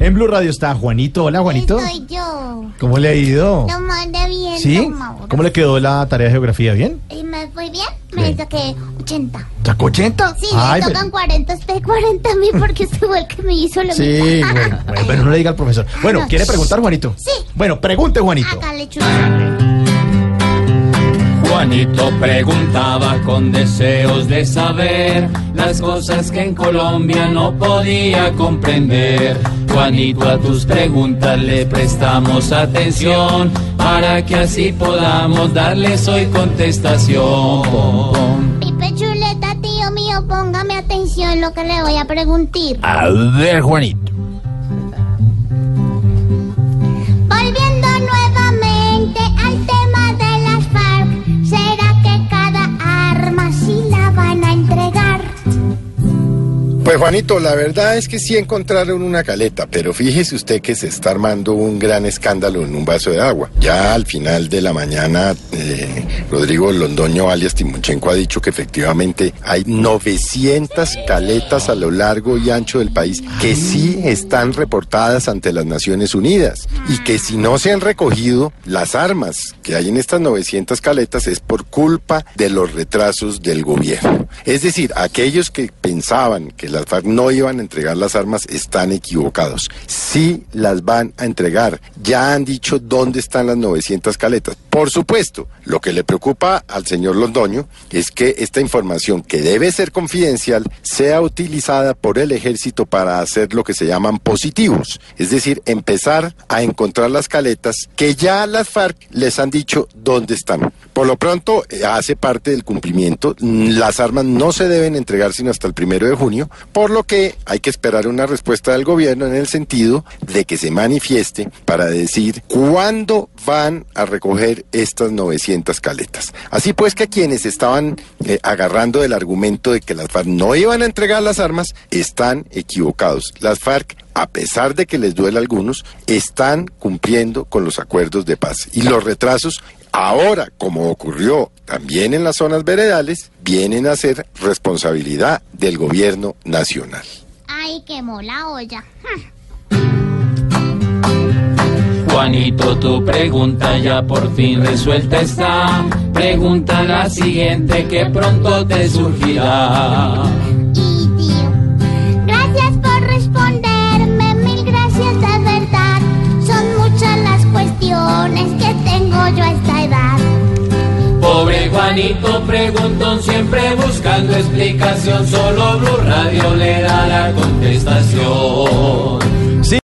En Blue Radio está Juanito. Hola, Juanito. Soy yo. ¿Cómo le ha ido? Lo mandé bien. ¿Sí? Mauro. ¿Cómo le quedó la tarea de geografía? ¿Bien? ¿Y me fue bien? Me Sí. saqué 80. ¿Sacó 80? Sí, Ay, pero- tocan 40 a usted, 40 a mí, porque usted fue el que me hizo lo Sí, mismo. bueno, bueno, pero no le diga al profesor. Bueno, ¿quiere preguntar, Juanito? Sí. Bueno, pregunte, Juanito. Hágale chulo. Juanito preguntaba con deseos de saber las cosas que en Colombia no podía comprender. Juanito, a tus preguntas le prestamos atención para que así podamos darles hoy contestación. Pipe Chuleta, tío mío, póngame atención lo que le voy a preguntar. A ver, Juanito. Pues Juanito, la verdad es que sí encontraron una caleta, pero fíjese usted que se está armando un gran escándalo en un vaso de agua. Ya al final de la mañana, eh, Rodrigo Londoño alias Timuchenko ha dicho que efectivamente hay 900 caletas a lo largo y ancho del país que sí están reportadas ante las Naciones Unidas y que si no se han recogido las armas que hay en estas 900 caletas es por culpa de los retrasos del gobierno. Es decir, aquellos que pensaban que no iban a entregar las armas están equivocados. Sí las van a entregar. Ya han dicho dónde están las 900 caletas. Por supuesto, lo que le preocupa al señor Londoño es que esta información que debe ser confidencial sea utilizada por el ejército para hacer lo que se llaman positivos. Es decir, empezar a encontrar las caletas que ya las FARC les han dicho dónde están. Por lo pronto, eh, hace parte del cumplimiento. Mm, Las armas no se deben entregar sino hasta el primero de junio, por lo que hay que esperar una respuesta del gobierno en el sentido de que se manifieste para decir cuándo van a recoger estas 900 caletas. Así pues que quienes estaban eh, agarrando del argumento de que las FARC no iban a entregar las armas están equivocados. Las FARC a pesar de que les duele a algunos, están cumpliendo con los acuerdos de paz. Y los retrasos, ahora, como ocurrió también en las zonas veredales, vienen a ser responsabilidad del gobierno nacional. Ay, quemó la olla. Juanito, tu pregunta ya por fin resuelta está. Pregunta la siguiente que pronto te surgirá. Y tío, gracias por responderme, mil gracias de verdad. Son muchas las cuestiones que tengo yo a esta edad. Pobre Juanito preguntón siempre buscando explicación, solo Blue Radio le da la contestación.